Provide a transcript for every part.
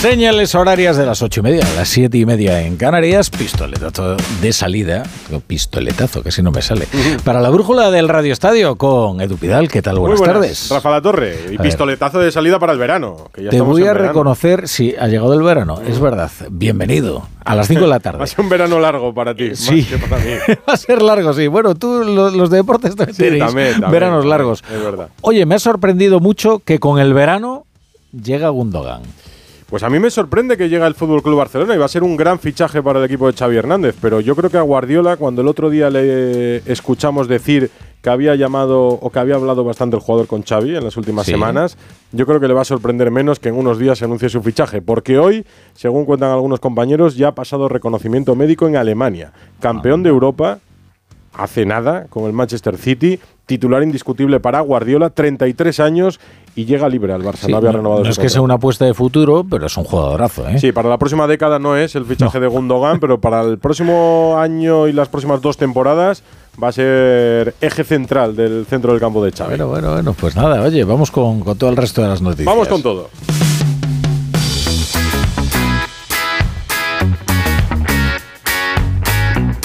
Señales horarias de las ocho y media, las siete y media en Canarias, pistoletazo de salida, pistoletazo, que si no me sale, para la brújula del Radio Estadio con Edu Pidal. ¿Qué tal? Buenas, tardes. Rafa La Torre, y pistoletazo de salida para el verano. Te voy a reconocer, si ha llegado el verano, es verdad. Bienvenido a las 5 de la tarde. Va a ser un verano largo para ti, sí. más que para mí. Va a ser largo, sí. Bueno, tú, los, deportes también sí, veranos largos. Es verdad. Oye, me ha sorprendido mucho que con el verano llega Gundogan. Pues a mí me sorprende que llega el Fútbol Club Barcelona y va a ser un gran fichaje para el equipo de Xavi Hernández, pero yo creo que a Guardiola cuando el otro día le escuchamos decir que había llamado o que había hablado bastante el jugador con Xavi en las últimas semanas, yo creo que le va a sorprender menos que en unos días se anuncie su fichaje, porque hoy, según cuentan algunos compañeros, ya ha pasado reconocimiento médico en Alemania, campeón de Europa hace nada con el Manchester City, titular indiscutible para Guardiola, 33 años y llega libre al Barça. no había renovado. No es que sea una apuesta de futuro, pero es un jugadorazo. ¿eh? Sí, para la próxima década no es el fichaje de Gundogan, pero para el próximo año y las próximas dos temporadas va a ser eje central del centro del campo de Xavi. Bueno, bueno, bueno, pues nada, oye, vamos con, con todo el resto de las noticias. Vamos con todo.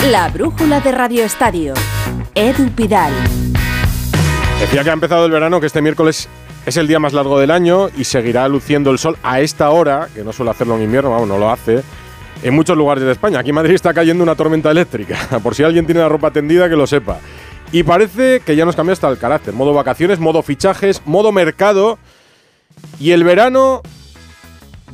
La brújula de Radio Estadio. Edu Pidal. Decía que ha empezado el verano, que este miércoles es el día más largo del año y seguirá luciendo el sol a esta hora, que no suele hacerlo en invierno, vamos, no lo hace, en muchos lugares de España. Aquí en Madrid está cayendo una tormenta eléctrica, por si alguien tiene la ropa tendida que lo sepa. Y parece que ya nos cambia hasta el carácter, modo vacaciones, modo fichajes, modo mercado. Y el verano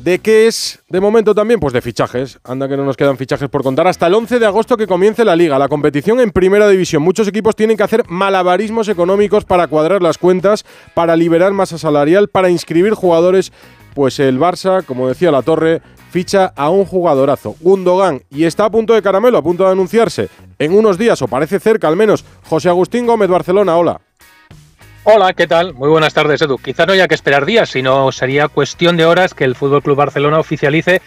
¿De qué es de momento también? Pues de fichajes. Anda que no nos quedan fichajes por contar. Hasta el 11 de agosto que comience la liga, la competición en primera división. Muchos equipos tienen que hacer malabarismos económicos para cuadrar las cuentas, para liberar masa salarial, para inscribir jugadores. Pues el Barça, como decía la Torre, ficha a un jugadorazo, Gundogan, y está a punto de caramelo, a punto de anunciarse en unos días, o parece cerca al menos, José Agustín Gómez Barcelona. Hola. Hola, ¿qué tal? Muy buenas tardes, Edu. Quizá no haya que esperar días, sino sería cuestión de horas que el Fútbol Club Barcelona oficialice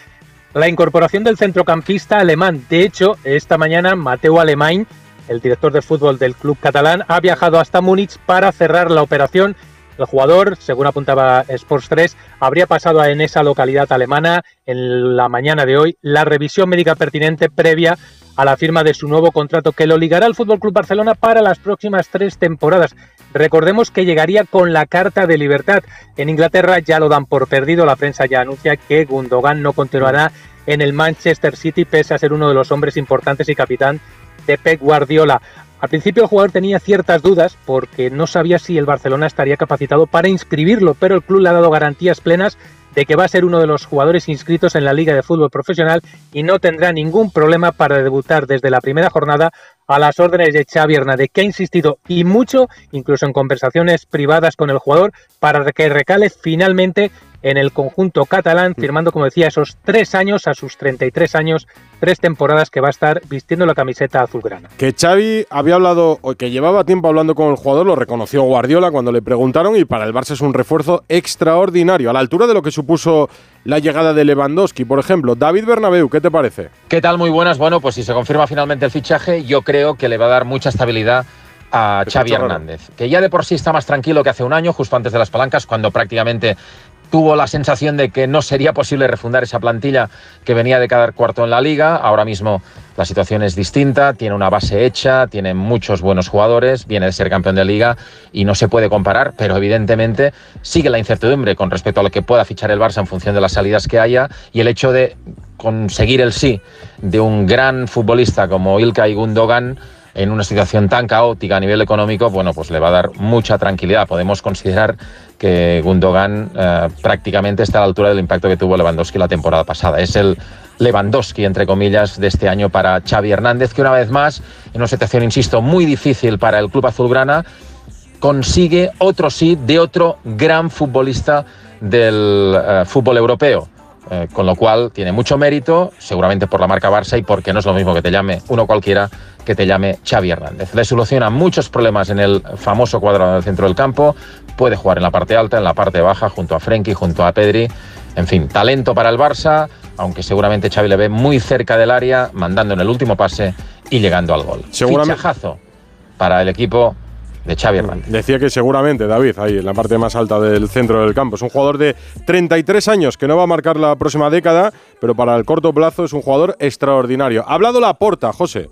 la incorporación del centrocampista alemán. De hecho, esta mañana Mateo Alemán, el director de fútbol del club catalán, ha viajado hasta Múnich para cerrar la operación. El jugador, según apuntaba Sports 3, habría pasado en esa localidad alemana en la mañana de hoy la revisión médica pertinente previa a la firma de su nuevo contrato que lo ligará al Fútbol Club Barcelona para las próximas tres temporadas. Recordemos que llegaría con la Carta de Libertad. En Inglaterra ya lo dan por perdido. La prensa ya anuncia que Gundogan no continuará en el Manchester City pese a ser uno de los hombres importantes y capitán de Pep Guardiola. Al principio el jugador tenía ciertas dudas porque no sabía si el Barcelona estaría capacitado para inscribirlo, pero el club le ha dado garantías plenas de que va a ser uno de los jugadores inscritos en la Liga de Fútbol Profesional y no tendrá ningún problema para debutar desde la primera jornada a las órdenes de Xavi Hernández, que ha insistido y mucho, incluso en conversaciones privadas con el jugador, para que recale finalmente en el conjunto catalán, mm. firmando, como decía, esos tres años a sus 33 años, tres temporadas que va a estar vistiendo la camiseta azulgrana. Que Xavi había hablado, o que llevaba tiempo hablando con el jugador, lo reconoció Guardiola cuando le preguntaron, y para el Barça es un refuerzo extraordinario, a la altura de lo que supuso la llegada de Lewandowski, por ejemplo. David Bernabeu, ¿qué te parece? ¿Qué tal? Muy buenas. Bueno, pues si se confirma finalmente el fichaje, yo creo que le va a dar mucha estabilidad a Xavi Hernández, que ya de por sí está más tranquilo que hace un año, justo antes de las palancas, cuando prácticamente tuvo la sensación de que no sería posible refundar esa plantilla que venía de cada cuarto en la liga. Ahora mismo la situación es distinta, tiene una base hecha, tiene muchos buenos jugadores, viene de ser campeón de liga y no se puede comparar, pero evidentemente sigue la incertidumbre con respecto a lo que pueda fichar el Barça en función de las salidas que haya y el hecho de conseguir el sí de un gran futbolista como Ilkay Gundogan en una situación tan caótica a nivel económico, bueno, pues le va a dar mucha tranquilidad. Podemos considerar que Gundogan eh, prácticamente está a la altura del impacto que tuvo Lewandowski la temporada pasada. Es el Lewandowski, entre comillas, de este año para Xavi Hernández, que una vez más, en una situación, insisto, muy difícil para el club azulgrana, consigue otro sí de otro gran futbolista del eh, fútbol europeo. Eh, con lo cual tiene mucho mérito, seguramente por la marca Barça y porque no es lo mismo que te llame uno cualquiera que te llame Xavi Hernández. Le soluciona muchos problemas en el famoso cuadrado del centro del campo, puede jugar en la parte alta, en la parte baja, junto a Frenkie, junto a Pedri. En fin, talento para el Barça, aunque seguramente Xavi le ve muy cerca del área, mandando en el último pase y llegando al gol. Seguramente. Fichajazo para el equipo de Xavi Hernández. Decía que seguramente, David, ahí en la parte más alta del centro del campo. Es un jugador de 33 años que no va a marcar la próxima década, pero para el corto plazo es un jugador extraordinario. Ha hablado la porta, José.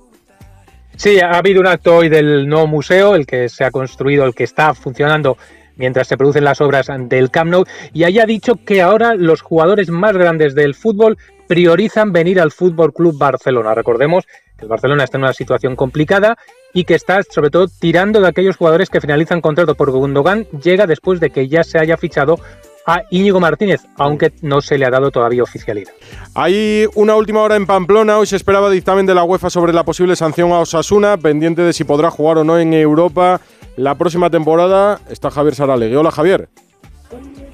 Sí, ha habido un acto hoy del nuevo museo, el que se ha construido, el que está funcionando mientras se producen las obras del Camp Nou, y haya dicho que ahora los jugadores más grandes del fútbol priorizan venir al Fútbol Club Barcelona. Recordemos que el Barcelona está en una situación complicada y que está sobre todo tirando de aquellos jugadores que finalizan contrato por Gundogan, llega después de que ya se haya fichado a Íñigo Martínez, aunque no se le ha dado todavía oficialidad. Hay una última hora en Pamplona. Hoy se esperaba dictamen de la UEFA sobre la posible sanción a Osasuna, pendiente de si podrá jugar o no en Europa la próxima temporada. Está Javier Saralegui. Hola, Javier.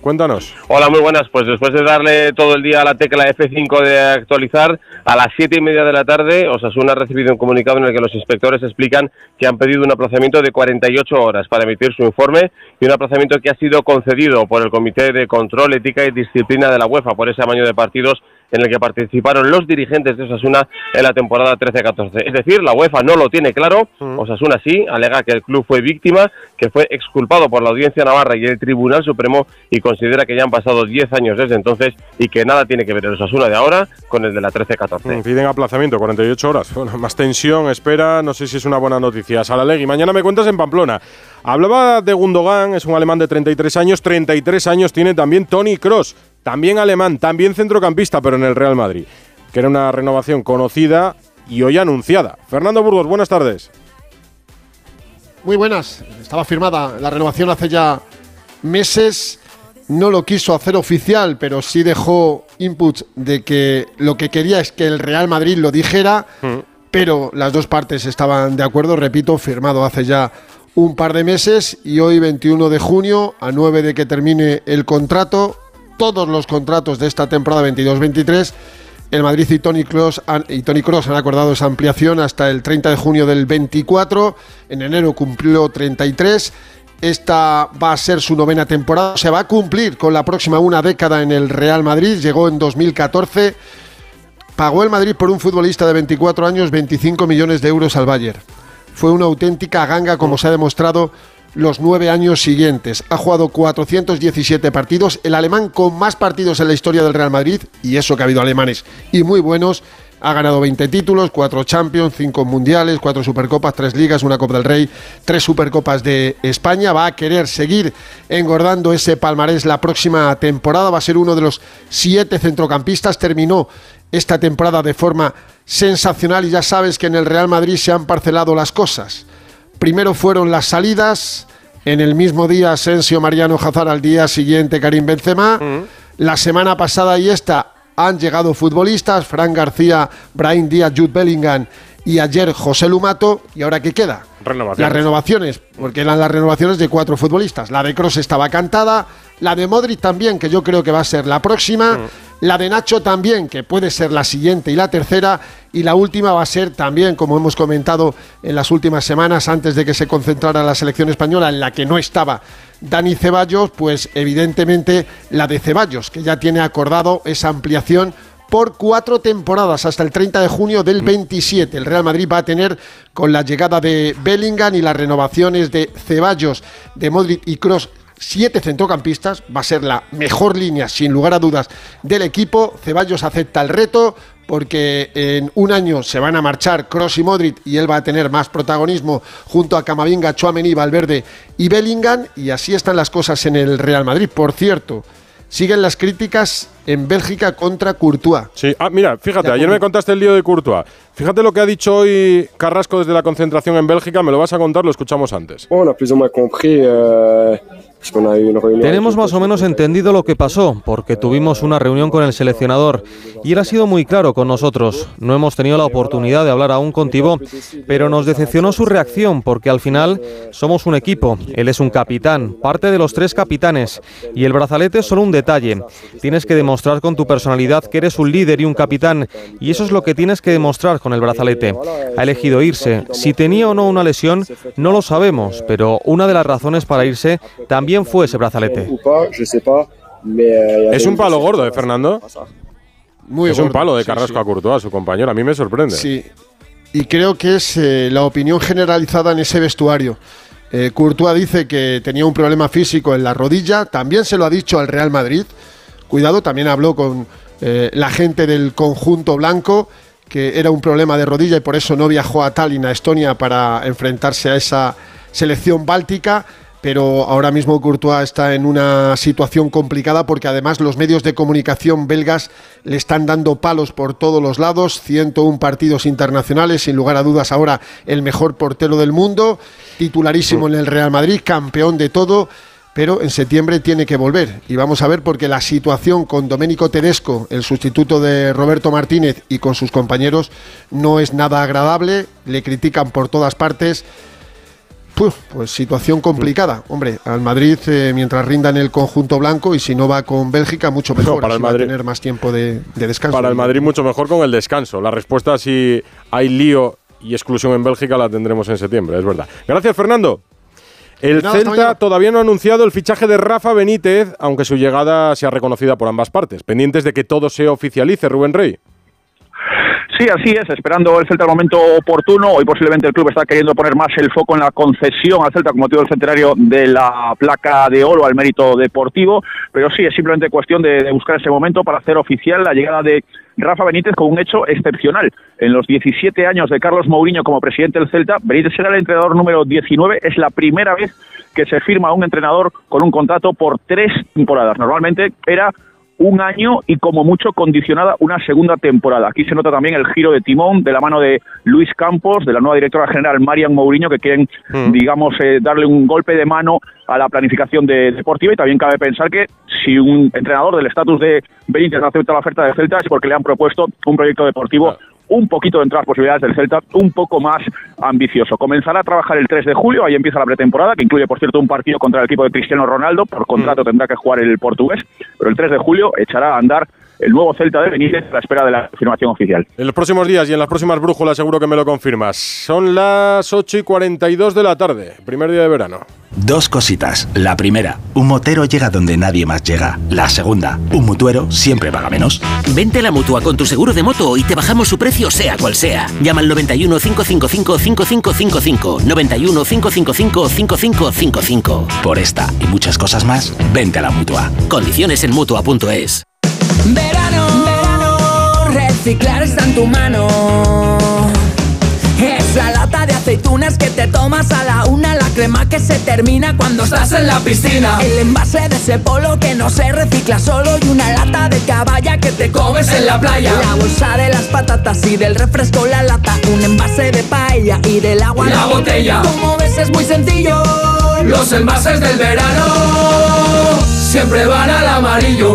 Cuéntanos. Hola, muy buenas. Pues después de darle todo el día a la tecla F5 de actualizar, a las siete y media de la tarde, Osasuna ha recibido un comunicado en el que los inspectores explican que han pedido un aplazamiento de 48 horas para emitir su informe y un aplazamiento que ha sido concedido por el Comité de Control, Ética y Disciplina de la UEFA por ese amaño de partidos en el que participaron los dirigentes de Osasuna en la temporada 13-14. Es decir, la UEFA no lo tiene claro, mm. Osasuna sí, alega que el club fue víctima, que fue exculpado por la Audiencia Navarra y el Tribunal Supremo y considera que ya han pasado 10 años desde entonces y que nada tiene que ver el Osasuna de ahora con el de la 13-14. Mm, piden aplazamiento, 48 horas. Bueno, más tensión, espera, no sé si es una buena noticia. Salalegui, mañana me cuentas en Pamplona. Hablaba de Gundogan, es un alemán de 33 años, 33 años tiene también Tony Cross también alemán, también centrocampista, pero en el Real Madrid, que era una renovación conocida y hoy anunciada. Fernando Burgos, buenas tardes. Muy buenas, estaba firmada la renovación hace ya meses, no lo quiso hacer oficial, pero sí dejó inputs de que lo que quería es que el Real Madrid lo dijera, mm. pero las dos partes estaban de acuerdo, repito, firmado hace ya un par de meses y hoy 21 de junio, a 9 de que termine el contrato, todos los contratos de esta temporada 22-23. El Madrid y Tony Cross han, y Cross han acordado esa ampliación hasta el 30 de junio del 24. En enero cumplió 33. Esta va a ser su novena temporada. Se va a cumplir con la próxima una década en el Real Madrid. Llegó en 2014. Pagó el Madrid por un futbolista de 24 años 25 millones de euros al Bayern. Fue una auténtica ganga, como se ha demostrado los nueve años siguientes. Ha jugado 417 partidos, el alemán con más partidos en la historia del Real Madrid, y eso que ha habido alemanes y muy buenos. Ha ganado 20 títulos, 4 Champions, 5 Mundiales, 4 Supercopas, 3 Ligas, una Copa del Rey, 3 Supercopas de España. Va a querer seguir engordando ese palmarés la próxima temporada. Va a ser uno de los 7 centrocampistas. Terminó esta temporada de forma sensacional y ya sabes que en el Real Madrid se han parcelado las cosas. Primero fueron las salidas, en el mismo día Asensio Mariano Hazard, al día siguiente Karim Benzema. La semana pasada y esta han llegado futbolistas, Fran García, Brian Díaz, Jude Bellingham y ayer José Lumato. ¿Y ahora qué queda? Las renovaciones, porque eran las renovaciones de cuatro futbolistas. La de Cross estaba cantada, la de Modric también, que yo creo que va a ser la próxima. La de Nacho también, que puede ser la siguiente y la tercera. Y la última va a ser también, como hemos comentado en las últimas semanas, antes de que se concentrara la selección española, en la que no estaba Dani Ceballos, pues evidentemente la de Ceballos, que ya tiene acordado esa ampliación por cuatro temporadas hasta el 30 de junio del 27. El Real Madrid va a tener con la llegada de Bellingham y las renovaciones de Ceballos, de Modric y Cross siete centrocampistas, va a ser la mejor línea sin lugar a dudas del equipo. Ceballos acepta el reto porque en un año se van a marchar Cross y Modric y él va a tener más protagonismo junto a Camavinga, Chouameni, Valverde y Bellingham y así están las cosas en el Real Madrid. Por cierto, siguen las críticas en Bélgica contra Courtois. Sí, ah, mira, fíjate, ayer me contaste el lío de Courtois. Fíjate lo que ha dicho hoy Carrasco desde la concentración en Bélgica, me lo vas a contar, lo escuchamos antes. Tenemos más o menos entendido lo que pasó, porque tuvimos una reunión con el seleccionador y él ha sido muy claro con nosotros. No hemos tenido la oportunidad de hablar aún contigo, pero nos decepcionó su reacción, porque al final somos un equipo. Él es un capitán, parte de los tres capitanes, y el brazalete es solo un detalle. Tienes que demostrar con tu personalidad que eres un líder y un capitán, y eso es lo que tienes que demostrar con el brazalete. Ha elegido irse. Si tenía o no una lesión, no lo sabemos, pero una de las razones para irse también fue ese brazalete? Es un palo gordo, ¿eh, Fernando? Muy es un palo de Carrasco a Courtois, su compañero. A mí me sorprende. Sí. Y creo que es eh, la opinión generalizada en ese vestuario. Eh, Courtois dice que tenía un problema físico en la rodilla, también se lo ha dicho al Real Madrid. Cuidado, también habló con eh, la gente del conjunto blanco que era un problema de rodilla y por eso no viajó a Tallinn, a Estonia, para enfrentarse a esa selección báltica pero ahora mismo Courtois está en una situación complicada porque además los medios de comunicación belgas le están dando palos por todos los lados, 101 partidos internacionales, sin lugar a dudas ahora el mejor portero del mundo, titularísimo en el Real Madrid, campeón de todo, pero en septiembre tiene que volver. Y vamos a ver porque la situación con Domenico Tedesco, el sustituto de Roberto Martínez y con sus compañeros no es nada agradable, le critican por todas partes pues situación complicada. Hombre, al Madrid eh, mientras rinda en el conjunto blanco y si no va con Bélgica mucho mejor. para el Madrid, va a tener más tiempo de, descanso. Para el Madrid mucho mejor con el descanso. La respuesta si hay lío y exclusión en Bélgica la tendremos en septiembre, es verdad. Gracias, Fernando. El Celta todavía no ha anunciado el fichaje de Rafa Benítez, aunque su llegada sea reconocida por ambas partes. Pendientes de que todo se oficialice, Rubén Rey. Sí, así es, esperando el Celta el momento oportuno. Hoy posiblemente el club está queriendo poner más el foco en la concesión al Celta como motivo del centenario de la placa de oro al mérito deportivo, pero sí, es simplemente cuestión de, buscar ese momento para hacer oficial la llegada de Rafa Benítez con un hecho excepcional. En los 17 años de Carlos Mourinho como presidente del Celta, Benítez será el entrenador número 19. Es la primera vez que se firma un entrenador con un contrato por tres temporadas. Normalmente era un año y como mucho condicionada una segunda temporada. Aquí se nota también el giro de timón de la mano de Luis Campos, de la nueva directora general Marian Mourinho, que quieren, mm. digamos, eh, darle un golpe de mano a la planificación de, deportiva y también cabe pensar que si un entrenador del estatus de Benítez acepta la oferta de Celta es porque le han propuesto un proyecto deportivo un poquito dentro de las posibilidades del Celta, un poco más ambicioso. Comenzará a trabajar el 3 de julio, ahí empieza la pretemporada, que incluye, por cierto, un partido contra el equipo de Cristiano Ronaldo, por contrato mm. tendrá que jugar el portugués, pero el 3 de julio echará a andar el nuevo Celta de Benítez a la espera de la confirmación oficial. En los próximos días y en las próximas brújulas seguro que me lo confirmas. Son las 8 y 42 de la tarde, primer día de verano. Dos cositas. La primera, un motero llega donde nadie más llega. La segunda, un mutuero siempre paga menos. Vente a la mutua con tu seguro de moto y te bajamos su precio sea cual sea. Llama al 91 555 5555. 91 555 5555. Por esta y muchas cosas más, vente a la mutua. Condiciones en mutua.es. Verano, verano, reciclar está en tu mano. Es la lata de aceitunas que te tomas a la una, la crema que se termina cuando estás en la piscina. El envase de ese polo que no se recicla solo y una lata de caballa que te comes en la playa. La bolsa de las patatas y del refresco la lata, un envase de paella y del agua la, botella. Como ves es muy sencillo. Los envases del verano siempre van al amarillo.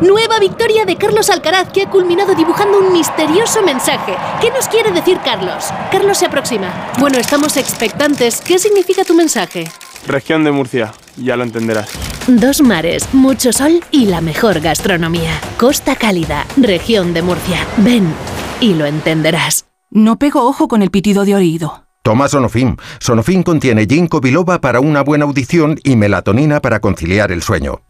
Nueva victoria de Carlos Alcaraz que ha culminado dibujando un misterioso mensaje. ¿Qué nos quiere decir Carlos? Carlos se aproxima. Bueno, estamos expectantes. ¿Qué significa tu mensaje? Región de Murcia, ya lo entenderás. Dos mares, mucho sol y la mejor gastronomía. Costa Cálida, región de Murcia. Ven y lo entenderás. No pego ojo con el pitido de oído. Toma Sonofim. Sonofim contiene ginkgo biloba para una buena audición y melatonina para conciliar el sueño.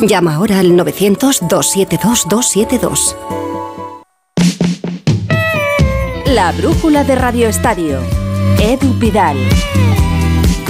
Llama ahora al 900-272-272. La brújula de Radio Estadio. Edu Pidal.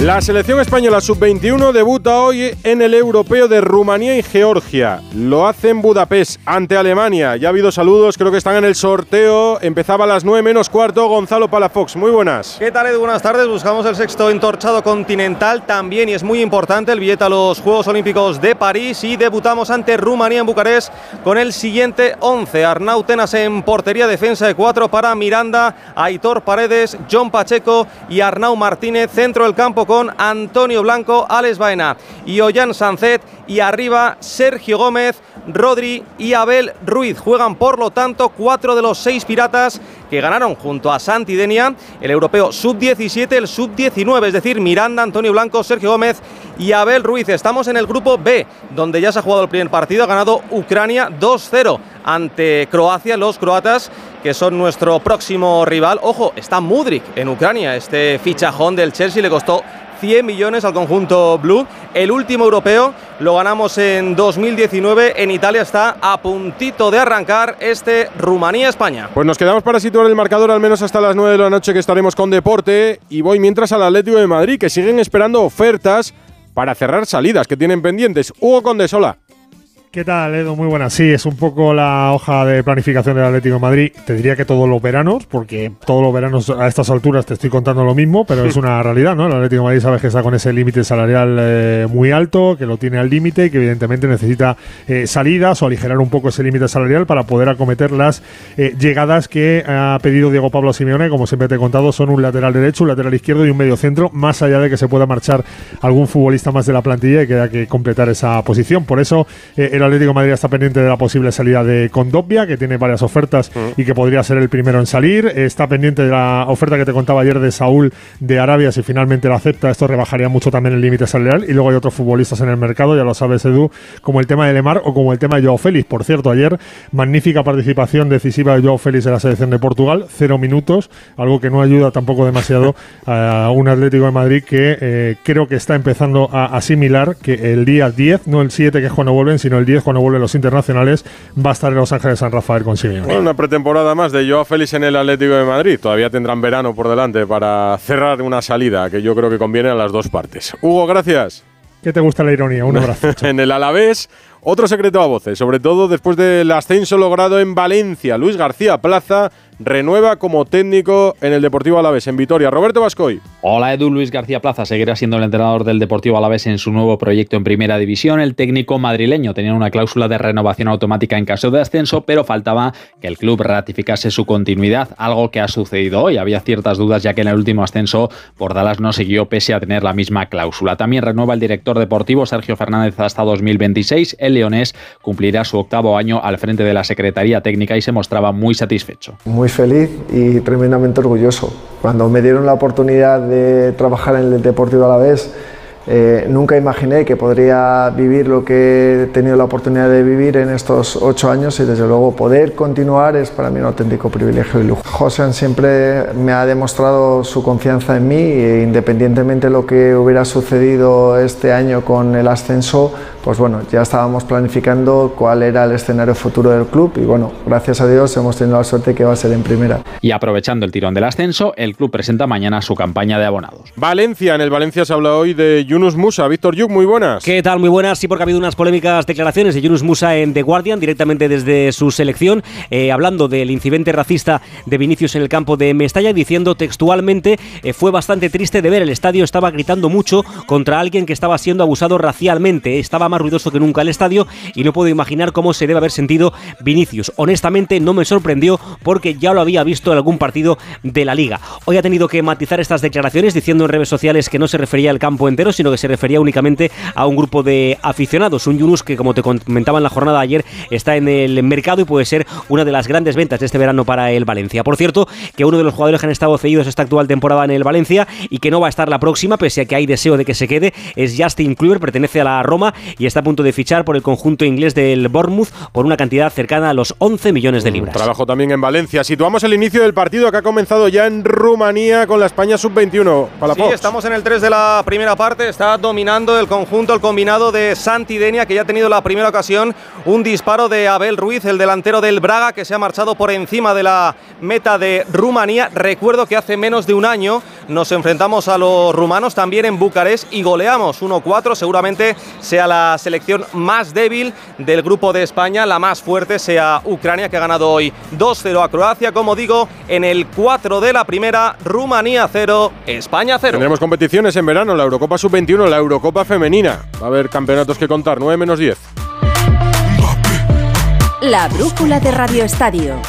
La selección española sub-21 debuta hoy en el europeo de Rumanía y Georgia. Lo hace en Budapest ante Alemania. Ya ha habido saludos, creo que están en el sorteo. Empezaba a las 9 menos cuarto. Gonzalo Palafox, muy buenas. ¿Qué tal, Edu? Buenas tardes. Buscamos el sexto entorchado continental también y es muy importante el billete a los Juegos Olímpicos de París y debutamos ante Rumanía en Bucarest con el siguiente 11. Arnau Tenas en portería, defensa de cuatro para Miranda, Aitor Paredes, John Pacheco y Arnau Martínez, centro del campo con Antonio Blanco, Alex Baena y Ollán Sancet y arriba Sergio Gómez, Rodri y Abel Ruiz. Juegan por lo tanto cuatro de los seis piratas que ganaron junto a Santidenia, el europeo sub-17, el sub-19, es decir, Miranda, Antonio Blanco, Sergio Gómez y Abel Ruiz. Estamos en el grupo B, donde ya se ha jugado el primer partido, ha ganado Ucrania 2-0 ante Croacia, los croatas que son nuestro próximo rival. Ojo, está Mudrik en Ucrania, este fichajón del Chelsea le costó 100 millones al conjunto blue. El último europeo lo ganamos en 2019. En Italia está a puntito de arrancar este Rumanía-España. Pues nos quedamos para situar el marcador al menos hasta las 9 de la noche que estaremos con Deporte. Y voy mientras al Atlético de Madrid, que siguen esperando ofertas para cerrar salidas que tienen pendientes. Hugo Condesola. ¿Qué tal, Edo? Muy buenas. Sí, es un poco la hoja de planificación del Atlético de Madrid. Te diría que todos los veranos, porque todos los veranos a estas alturas te estoy contando lo mismo, pero es una realidad, ¿no? El Atlético de Madrid sabes que está con ese límite salarial eh, muy alto, que lo tiene al límite y que evidentemente necesita eh, salidas o aligerar un poco ese límite salarial para poder acometer las eh, llegadas que ha pedido Diego Pablo Simeone. Como siempre te he contado, son un lateral derecho, un lateral izquierdo y un medio centro, más allá de que se pueda marchar algún futbolista más de la plantilla y que haya que completar esa posición. Por eso el Atlético de Madrid está pendiente de la posible salida de Condopia, que tiene varias ofertas y que podría ser el primero en salir. Está pendiente de la oferta que te contaba ayer de Saúl de Arabia, si finalmente la acepta, esto rebajaría mucho también el límite salarial. Y luego hay otros futbolistas en el mercado, ya lo sabes Edu, como el tema de Lemar o como el tema de Joao Félix. Por cierto, ayer magnífica participación decisiva de Joao Félix en la selección de Portugal, cero minutos, algo que no ayuda tampoco demasiado a un Atlético de Madrid que eh, creo que está empezando a asimilar que el día 10, no el 7 que es cuando vuelven, sino el 10 cuando vuelven los internacionales, va a estar en Los Ángeles San Rafael con Simeone. una pretemporada más de Joao Félix en el Atlético de Madrid. Todavía tendrán verano por delante para cerrar una salida que yo creo que conviene a las dos partes. Hugo, gracias. ¿Qué te gusta la ironía? Un abrazo. en el Alavés, otro secreto a voces, sobre todo después del ascenso logrado en Valencia. Luis García Plaza renueva como técnico en el Deportivo Alavés en Vitoria. Roberto Vascoy. Hola Edu, Luis García Plaza seguirá siendo el entrenador del Deportivo Alavés en su nuevo proyecto en Primera División. El técnico madrileño tenía una cláusula de renovación automática en caso de ascenso, pero faltaba que el club ratificase su continuidad, algo que ha sucedido hoy. Había ciertas dudas ya que en el último ascenso Pordalas no siguió pese a tener la misma cláusula. También renueva el director deportivo Sergio Fernández hasta 2026. El leonés cumplirá su octavo año al frente de la Secretaría Técnica y se mostraba muy satisfecho. Muy feliz y tremendamente orgulloso. Cuando me dieron la oportunidad de trabajar en el Deportivo a la vez, eh, nunca imaginé que podría vivir lo que he tenido la oportunidad de vivir en estos ocho años y desde luego poder continuar es para mí un auténtico privilegio y lujo. José siempre me ha demostrado su confianza en mí e independientemente de lo que hubiera sucedido este año con el ascenso, pues bueno, ya estábamos planificando cuál era el escenario futuro del club y bueno, gracias a Dios hemos tenido la suerte que va a ser en primera. Y aprovechando el tirón del ascenso, el club presenta mañana su campaña de abonados. Valencia, en el Valencia se habla hoy de Yunus Musa. Víctor Yuk, muy buenas. ¿Qué tal? Muy buenas. Sí, porque ha habido unas polémicas declaraciones de Yunus Musa en The Guardian, directamente desde su selección, eh, hablando del incidente racista de Vinicius en el campo de Mestalla, diciendo textualmente, eh, fue bastante triste de ver, el estadio estaba gritando mucho contra alguien que estaba siendo abusado racialmente, estaba más ruidoso que nunca el estadio y no puedo imaginar cómo se debe haber sentido Vinicius. Honestamente no me sorprendió porque ya lo había visto en algún partido de la liga. Hoy ha tenido que matizar estas declaraciones diciendo en redes sociales que no se refería al campo entero, sino que se refería únicamente a un grupo de aficionados. Un Yunus que, como te comentaba en la jornada de ayer, está en el mercado y puede ser una de las grandes ventas de este verano para el Valencia. Por cierto, que uno de los jugadores que han estado cedidos esta actual temporada en el Valencia y que no va a estar la próxima, pese a que hay deseo de que se quede, es Justin Kluivert, pertenece a la Roma y está a punto de fichar por el conjunto inglés del Bournemouth por una cantidad cercana a los 11 millones de libras. Trabajo también en Valencia. Situamos el inicio del partido que ha comenzado ya en Rumanía con la España sub-21. Sí, estamos en el 3 de la primera parte. Está dominando el conjunto, el combinado de Santidenia, que ya ha tenido la primera ocasión un disparo de Abel Ruiz, el delantero del Braga, que se ha marchado por encima de la meta de Rumanía. Recuerdo que hace menos de un año nos enfrentamos a los rumanos también en Bucarest y goleamos 1-4. Seguramente sea la selección más débil del grupo de España, la más fuerte sea Ucrania, que ha ganado hoy 2-0 a Croacia. Como digo, en el 4 de la primera, Rumanía 0, España 0. Tendremos competiciones en verano, la Eurocopa Sub-21, la Eurocopa Femenina. Va a haber campeonatos que contar, 9 menos 10. La brújula de Radio Estadio.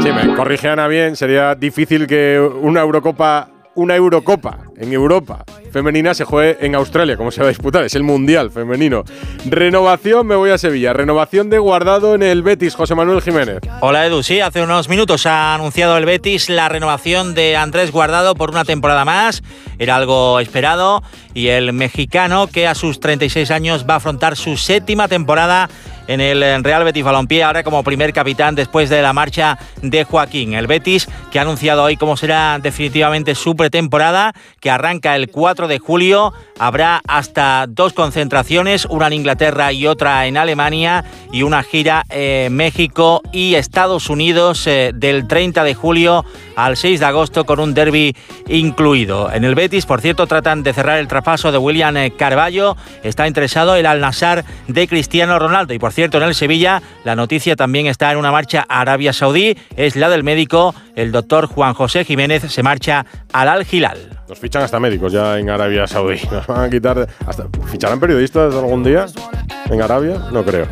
Si me corrige Ana bien, sería difícil que una Eurocopa, una Eurocopa en Europa femenina se juegue en Australia, como se va a disputar, es el Mundial femenino. Renovación, me voy a Sevilla. Renovación de guardado en el Betis, José Manuel Jiménez. Hola Edu, sí, hace unos minutos ha anunciado el Betis la renovación de Andrés Guardado por una temporada más. Era algo esperado y el mexicano que a sus 36 años va a afrontar su séptima temporada en el Real Betis Balompié, ahora como primer capitán después de la marcha de Joaquín. El Betis que ha anunciado hoy cómo será definitivamente su pretemporada, que arranca el 4 de julio. Habrá hasta dos concentraciones, una en Inglaterra y otra en Alemania, y una gira en México y Estados Unidos eh, del 30 de julio al 6 de agosto con un derby incluido. En el Betis, por cierto, tratan de cerrar el traspaso de William eh, Carballo. Está interesado el Al-Nassr de Cristiano Ronaldo. Y por cierto, en el Sevilla, la noticia también está en una marcha a Arabia Saudí. Es la del médico, el doctor Juan José Jiménez, se marcha al Al-Hilal. Nos fichan hasta médicos ya en Arabia Saudí. Nos van a quitar. Hasta, ¿Ficharán periodistas algún día en Arabia? No creo.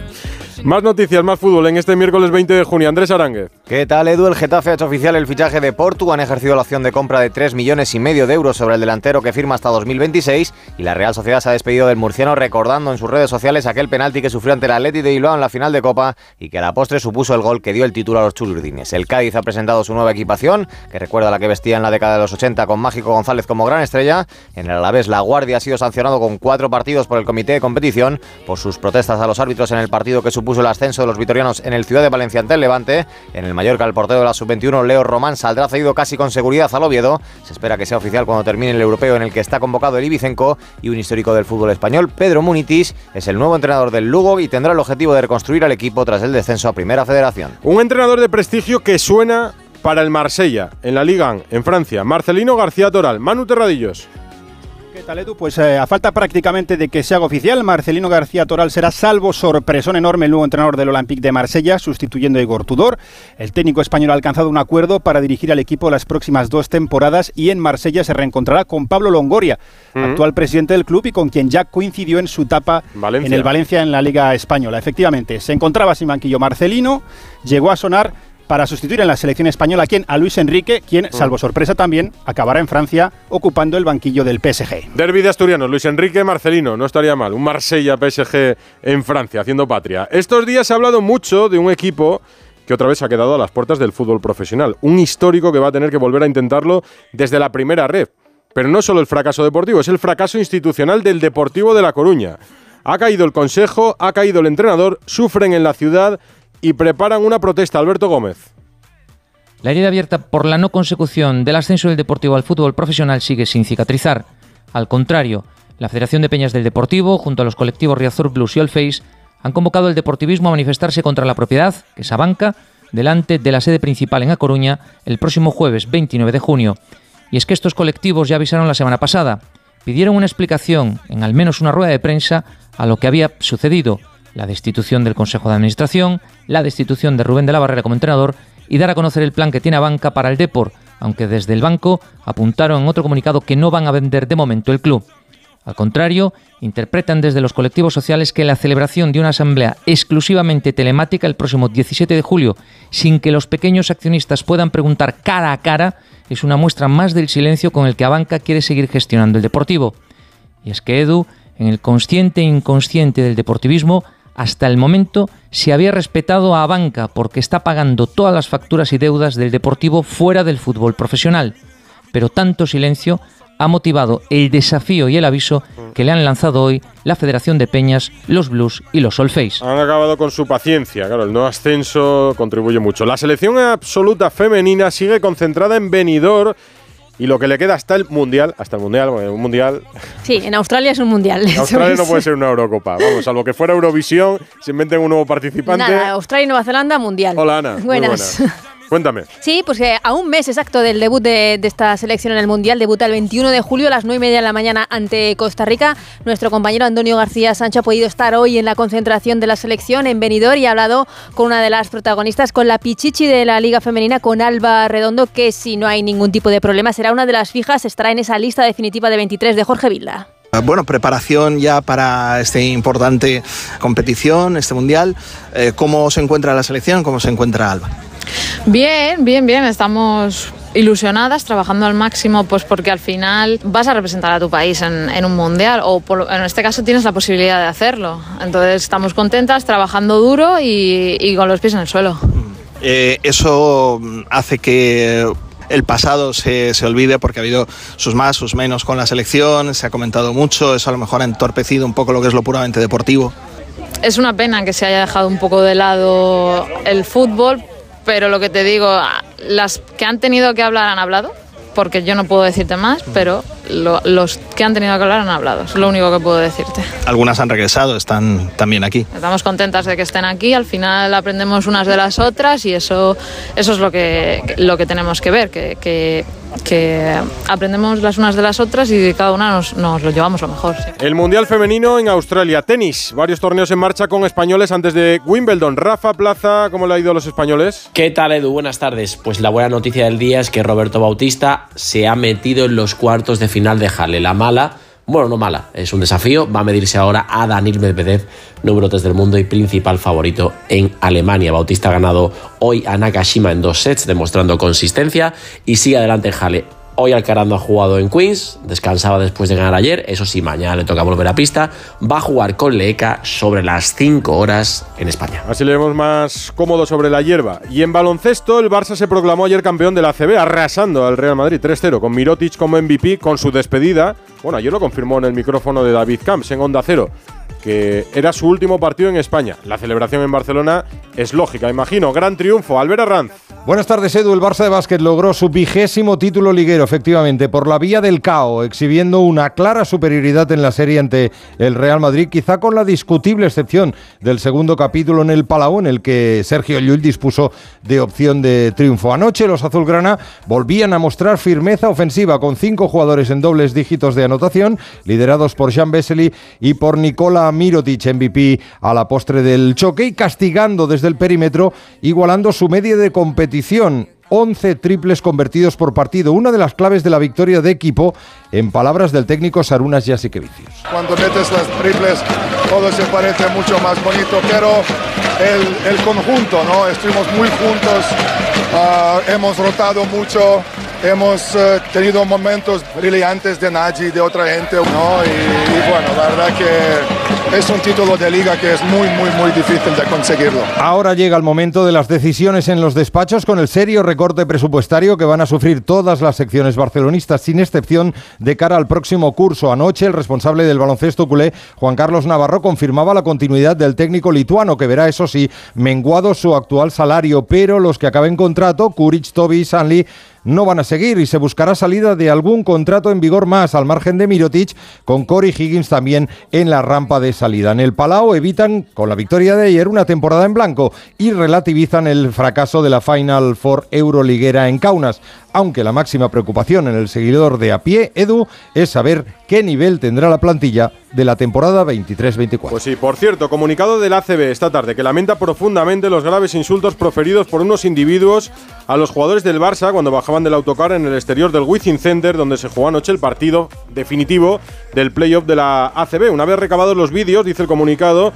Más noticias, más fútbol en este miércoles 20 de junio. Andrés Aránguez. ¿Qué tal, Edu? El Getafe ha hecho oficial el fichaje de Portu. Han ejercido la opción de compra de 3 millones y medio de euros sobre el delantero que firma hasta 2026. Y la Real Sociedad se ha despedido del murciano recordando en sus redes sociales aquel penalti que sufrió ante el Atleti de Bilbao en la final de Copa y que a la postre supuso el gol que dio el título a los chulurdines. El Cádiz ha presentado su nueva equipación, que recuerda a la que vestía en la década de los 80 con Mágico González como gran estrella. En el Alavés, la Guardia ha sido sancionado con cuatro partidos por el comité de competición por sus protestas a los árbitros en el partido que supuso el ascenso de los vitorianos en el Ciudad de Valencia ante el Levante. En el Mallorca, el portero de la sub-21, Leo Román, saldrá cedido casi con seguridad al Oviedo. Se espera que sea oficial cuando termine el europeo en el que está convocado el Ibicenco y un histórico del fútbol español, Pedro Munitis, es el nuevo entrenador del Lugo y tendrá el objetivo de reconstruir al equipo tras el descenso a Primera Federación. Un entrenador de prestigio que suena para el Marsella, en la Liga en Francia. Marcelino García Toral, Manu Terradillos. ¿Qué tal, Edu? Pues eh, a falta prácticamente de que se haga oficial, Marcelino García Toral será salvo sorpresón enorme el nuevo entrenador del Olympique de Marsella, sustituyendo a Igor Tudor. El técnico español ha alcanzado un acuerdo para dirigir al equipo las próximas dos temporadas y en Marsella se reencontrará con Pablo Longoria, actual presidente del club y con quien ya coincidió en su etapa Valencia. en el Valencia en la Liga Española. Efectivamente, se encontraba sin banquillo Marcelino, llegó a sonar para sustituir en la selección española a Luis Enrique, quien, Mm. salvo sorpresa también, acabará en Francia ocupando el banquillo del PSG. Derby de Asturianos, Luis Enrique Marcelino, no estaría mal. Un Marsella PSG en Francia, haciendo patria. Estos días se ha hablado mucho de un equipo que otra vez ha quedado a las puertas del fútbol profesional. Un histórico que va a tener que volver a intentarlo desde la primera red. Pero no solo el fracaso deportivo, es el fracaso institucional del Deportivo de La Coruña. Ha caído el consejo, ha caído el entrenador, sufren en la ciudad y preparan una protesta. Alberto Gómez. La herida abierta por la no consecución del ascenso del Deportivo al fútbol profesional sigue sin cicatrizar. Al contrario, la Federación de Peñas del Deportivo, junto a los colectivos Riazor Blues y All Face, han convocado al deportivismo a manifestarse contra la propiedad, que es Abanca, delante de la sede principal en A Coruña el próximo jueves 29 de junio. Y es que estos colectivos ya avisaron la semana pasada, pidieron una explicación en al menos una rueda de prensa a lo que había sucedido, la destitución del Consejo de Administración, la destitución de Rubén de la Barrera como entrenador y dar a conocer el plan que tiene Banca para el Depor, aunque desde el banco apuntaron en otro comunicado que no van a vender de momento el club. Al contrario, interpretan desde los colectivos sociales que la celebración de una asamblea exclusivamente telemática el próximo 17 de julio, sin que los pequeños accionistas puedan preguntar cara a cara, es una muestra más del silencio con el que Abanca quiere seguir gestionando el deportivo. Y es que Edu, en el consciente e inconsciente del deportivismo, hasta el momento se había respetado a Abanca porque está pagando todas las facturas y deudas del deportivo fuera del fútbol profesional. Pero tanto silencio ha motivado el desafío y el aviso que le han lanzado hoy la Federación de Peñas, los Blues y los Solface. Han acabado con su paciencia, claro, el no ascenso contribuye mucho. La selección absoluta femenina sigue concentrada en Benidorm y lo que le queda hasta el Mundial, hasta el Mundial, un Mundial... Sí, en Australia es un Mundial. En Australia no puede ser una Eurocopa, vamos, salvo que fuera Eurovisión, se inventen un nuevo participante. Nada, Australia y Nueva Zelanda, Mundial. Hola Ana. Buenas. Cuéntame. Sí, pues que a un mes exacto del debut de, esta selección en el Mundial, debuta el 21 de julio a las 9 y media de la mañana ante Costa Rica. Nuestro compañero Antonio García Sancho ha podido estar hoy en la concentración de la selección en Benidorm y ha hablado con una de las protagonistas, con la Pichichi de la Liga Femenina, con Alba Redondo, que si no hay ningún tipo de problema será una de las fijas, estará en esa lista definitiva de 23 de Jorge Vilda. Bueno, preparación ya para esta importante competición, este mundial. Eh, ¿Cómo se encuentra la selección? ¿Cómo se encuentra Alba? Bien, bien, bien. Estamos ilusionadas, trabajando al máximo, pues porque al final vas a representar a tu país en, un mundial o en este caso tienes la posibilidad de hacerlo. Entonces estamos contentas, trabajando duro y, con los pies en el suelo. Eh, eso hace que el pasado se, se, olvide porque ha habido sus más, sus menos con la selección, se ha comentado mucho, eso a lo mejor ha entorpecido un poco lo que es lo puramente deportivo. Es una pena que se haya dejado un poco de lado el fútbol pero lo que te digo, las que han tenido que hablar han hablado, porque yo no puedo decirte más, pero los que han tenido que hablar han hablado, es lo único que puedo decirte. Algunas han regresado, están también aquí. Estamos contentas de que estén aquí, al final aprendemos unas de las otras y eso, eso es lo que, lo que tenemos que ver, que, que que aprendemos las unas de las otras y cada una nos, lo llevamos lo mejor. El Mundial Femenino en Australia, tenis, varios torneos en marcha con españoles antes de Wimbledon. Rafa Plaza, ¿cómo le ha ido a los españoles? ¿Qué tal Edu? Buenas tardes. Pues la buena noticia del día es que Roberto Bautista se ha metido en los cuartos de final de Halle. La mala bueno, no mala, es un desafío. Va a medirse ahora a Daniel Medvedev, número 3 del mundo y principal favorito en Alemania. Bautista ha ganado hoy a Nakashima en dos sets, demostrando consistencia y sigue adelante en Halle. Hoy Alcaraz ha jugado en Queens, descansaba después de ganar ayer, eso sí, mañana le toca volver a pista, va a jugar con Leca sobre las 5 horas en España. Así le vemos más cómodo sobre la hierba. Y en baloncesto, el Barça se proclamó ayer campeón de la ACB, arrasando al Real Madrid 3-0, con Mirotic como MVP, con su despedida. Bueno, ayer lo confirmó en el micrófono de David Camps en Onda Cero que era su último partido en España. La celebración en Barcelona es lógica, imagino. Gran triunfo. Albert Arranz. Buenas tardes, Edu. El Barça de básquet logró su vigésimo título liguero, efectivamente, por la vía del cao, exhibiendo una clara superioridad en la serie ante el Real Madrid, quizá con la discutible excepción del segundo capítulo en el Palau, en el que Sergio Llull dispuso de opción de triunfo. Anoche los azulgrana volvían a mostrar firmeza ofensiva con cinco jugadores en dobles dígitos de anotación, liderados por Jean Vesely y por Nicola Mirotic, MVP a la postre del choque y castigando desde el perímetro, igualando su media de competición 11 triples convertidos por partido, una de las claves de la victoria de equipo, en palabras del técnico Sarunas Jasikevicius. Cuando metes las triples, todo se parece mucho más bonito, pero el, conjunto, ¿no? Estuvimos muy juntos, ah, hemos rotado mucho, hemos eh, tenido momentos brillantes de Nagy, de otra gente, ¿no? y bueno, la verdad que es un título de liga que es muy, muy, muy difícil de conseguirlo. Ahora llega el momento de las decisiones en los despachos con el serio recorte presupuestario que van a sufrir todas las secciones barcelonistas, sin excepción de cara al próximo curso. Anoche, el responsable del baloncesto culé, Juan Carlos Navarro, confirmaba la continuidad del técnico lituano, que verá, eso sí, menguado su actual salario, pero los que acaben contrato, Kuric, Toby y Sanli, no van a seguir y se buscará salida de algún contrato en vigor más al margen de Mirotic con Corey Higgins también en la rampa de salida. En el Palau evitan con la victoria de ayer una temporada en blanco y relativizan el fracaso de la Final Four Euroliguera en Kaunas aunque la máxima preocupación en el seguidor de a pie, Edu, es saber qué nivel tendrá la plantilla de la temporada 23-24. Pues sí, por cierto, comunicado del ACB esta tarde que lamenta profundamente los graves insultos proferidos por unos individuos a los jugadores del Barça cuando bajaban del autocar en el exterior del Wizzing Center donde se jugó anoche el partido definitivo del playoff de la ACB. Una vez recabados los vídeos, dice el comunicado,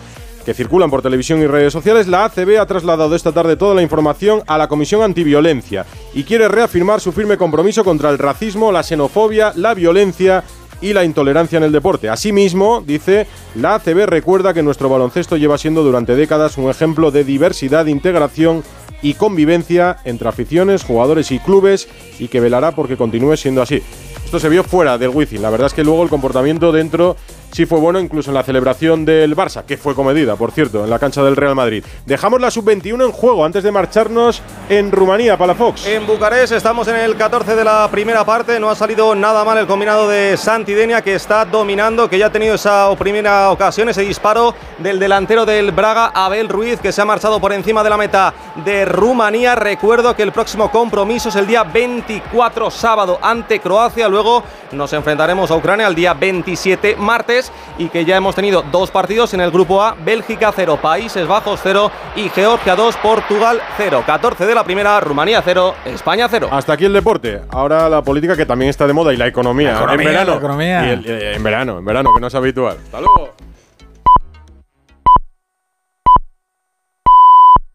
que circulan por televisión y redes sociales, la ACB ha trasladado esta tarde toda la información a la Comisión Antiviolencia y quiere reafirmar su firme compromiso contra el racismo, la xenofobia, la violencia y la intolerancia en el deporte. Asimismo, dice, la ACB recuerda que nuestro baloncesto lleva siendo durante décadas un ejemplo de diversidad, integración y convivencia entre aficiones, jugadores y clubes y que velará porque continúe siendo así. Esto se vio fuera del Wizzing. La verdad es que luego el comportamiento dentro sí fue bueno incluso en la celebración del Barça, que fue comedida, por cierto, en la cancha del Real Madrid. Dejamos la sub-21 en juego antes de marcharnos en Rumanía, para Fox. En Bucarest estamos en el 14 de la primera parte, no ha salido nada mal el combinado de Santidenia que está dominando, que ya ha tenido esa primera ocasión, ese disparo del delantero del Braga, Abel Ruiz, que se ha marchado por encima de la meta de Rumanía. Recuerdo que el próximo compromiso es el día 24 sábado ante Croacia, luego nos enfrentaremos a Ucrania el día 27 martes y que ya hemos tenido dos partidos en el grupo A, Bélgica 0, Países Bajos 0 y Georgia 2, Portugal 0. 14 de la primera, Rumanía 0, España 0. Hasta aquí el deporte. Ahora la política que también está de moda y la economía. La economía, en verano. la economía. Y el- eh, en verano, en verano, que no es habitual. Hasta luego.